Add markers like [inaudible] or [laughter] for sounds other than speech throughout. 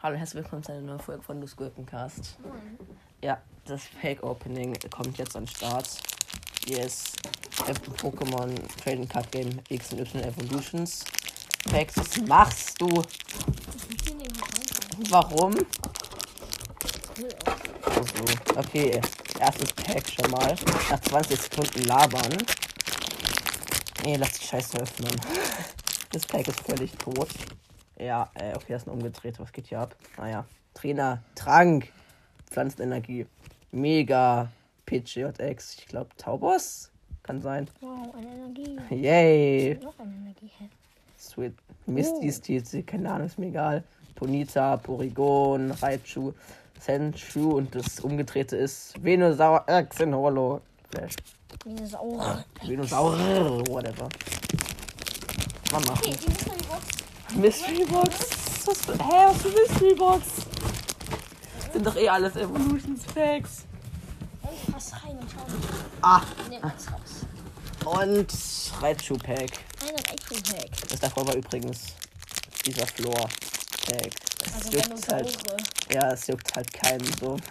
Hallo, herzlich willkommen zu einer neuen Folge von Lus Gurkencast. Ja, das Fake Opening kommt jetzt an den Start. Hier ist Pokémon Trading Card Game X und Y Evolutions. Fake, was machst du? Warum? Also, okay, erstes Pack schon mal. Nach 20 Sekunden labern. Nee, lass die Scheiße öffnen. Das Pack ist völlig tot. Ja, äh, okay, das ist ein umgedreht. Was geht hier ab? Naja. Trainer, Trank, Pflanzenenergie, Mega, PGJX, ich glaube Taubos, kann sein. Wow, eine Energie. Yay. Noch eine Energie. hä? Sweet. Misty Steel, keine Ahnung, ist mir egal. Ponita, Porygon, Raichu, Senshu und das umgedrehte ist Venusaur X in Holo. Flash. Dinosaurier. Venusaur, whatever. Mal machen. Okay, die Mystery Box. Mystery Box. Was hä, was für Mystery Box? Sind doch eh alles Evolutions Facts. Ey, pass rein und schau. Ah, Nimm das raus. und Raichu Pack. Ein echt Hack. Das davor war übrigens dieser Floor Pack. Es Also juckt halt. Ja, es juckt halt keinen so. [laughs]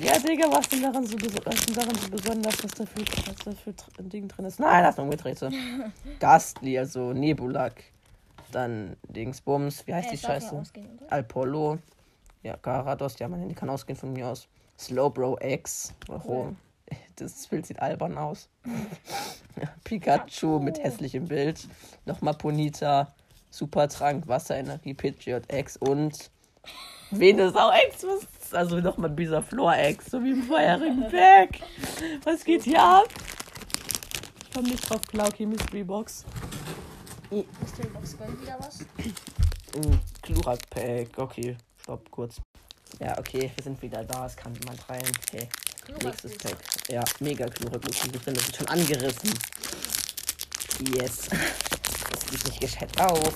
Ja, ja, Digga, was denn daran so, was denn daran so besonders, dass da für, was da für Tr- ein Ding drin ist? Nein, das ist umgedrehte. Gastly, also Nebulak. Dann Dingsbums, wie heißt Äh, die Scheiße? ausgehen. Ja, Garados, ja, mein Handy kann ausgehen von mir aus. Slowbro X. Warum? Das Bild sieht albern aus. [laughs] [laughs] Pikachu mit hässlichem Bild. Nochmal Ponita. Supertrank, Wasserenergie, Pidgeot X und [laughs] Venusaur X. Was ist also nochmal Bisaflor X, so wie im vorherigen Pack. Was geht hier ab? Ich komm nicht drauf klar. Okay, Mystery Box. Mystery Box gönnt wieder was. Klurak Pack. Okay, stopp kurz. Ja, okay, wir sind wieder da. Es kann jemand rein. Okay, nächstes Pack. Ja, mega Klurak ist drin. Das ist schon angerissen. Yes. Das sieht nicht gescheit auf.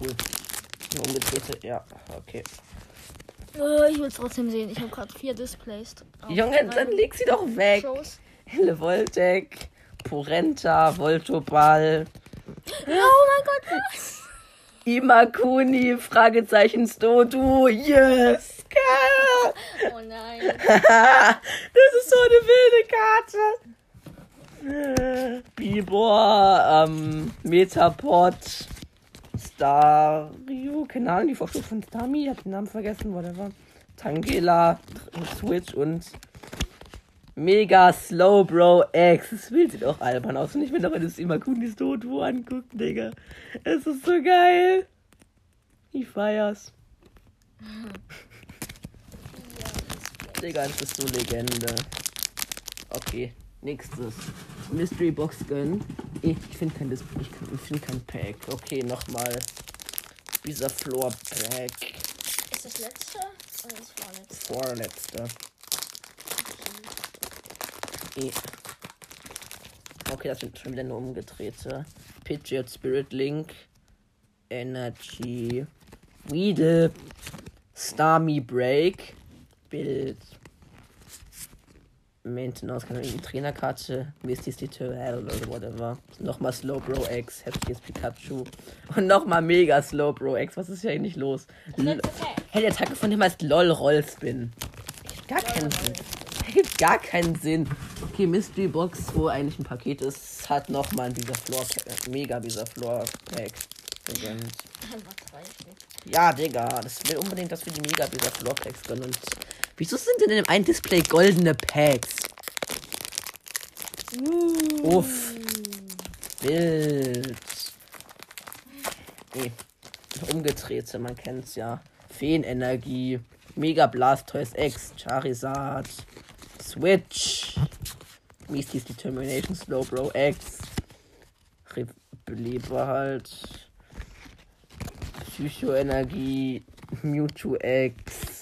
Cool. Eine umgedrehte. Ja, okay. Äh, ich will es trotzdem sehen. Ich habe gerade vier Displays. Junge, dann leg sie doch weg. Shows. Helle Voltec, Porenta, Voltoball, Oh mein Gott, was? Imakuni, Fragezeichen Stodu. Yes, geil. Oh nein. [laughs] das ist so eine wilde Karte. Bibor, ähm, Metapod, Stario, keine Ahnung, die Vorschrift von Stami, ich hab den Namen vergessen, whatever. Tangela, Switch und Mega Slow Bro X. Das Bild sieht auch albern aus. Und ich will noch das Imakunis Dodo angucken, Digga. Es ist so geil. Ich feier's. [laughs] Digga, das ist so Legende. Okay, nächstes. Mystery Box gönnen. Ich finde kein, Dis- ich ich find kein Pack. Okay, nochmal. Dieser Floor Pack. Ist das letzte oder das vorletzte? Vorletzte. Eh. Okay, das sind schon wieder eine umgedrehte. Pidgeot Spirit Link. Energy. Weedle. Starmie Break. Bild. Maintenance, keine Trainerkarte, Misty's Tutorial oder whatever. Nochmal Slowbro X, Heftiges Pikachu. Und nochmal Mega Slowbro X. Was ist hier eigentlich los? L Pack. hey, der Attacke von dem heißt LOL Rollspin. Ergibt Gar keinen Sinn. Ergibt gar keinen Sinn. Okay, Mystery Box, wo eigentlich ein Paket ist, hat nochmal dieser Floor äh, Mega dieser Floor Pack. Ja, Digga, das will unbedingt, dass wir die Mega dieser Floor Packs gönnen. Und wieso sind denn in dem einen Display goldene Packs? Uff. Wild. Nee. Umgedrehte, man kennt's ja. Feenenergie. Mega Blastoise X. Charizard. Switch. Misty's Determination Slowbro X. Beleber halt. Psychoenergie. Mewtwo X.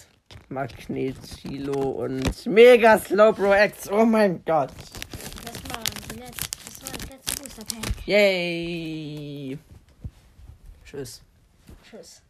Magnetilo und Mega Slowbro X. Oh mein Gott. Das war das war das letzte Booster Pack. Yay. Tschüss. Tschüss.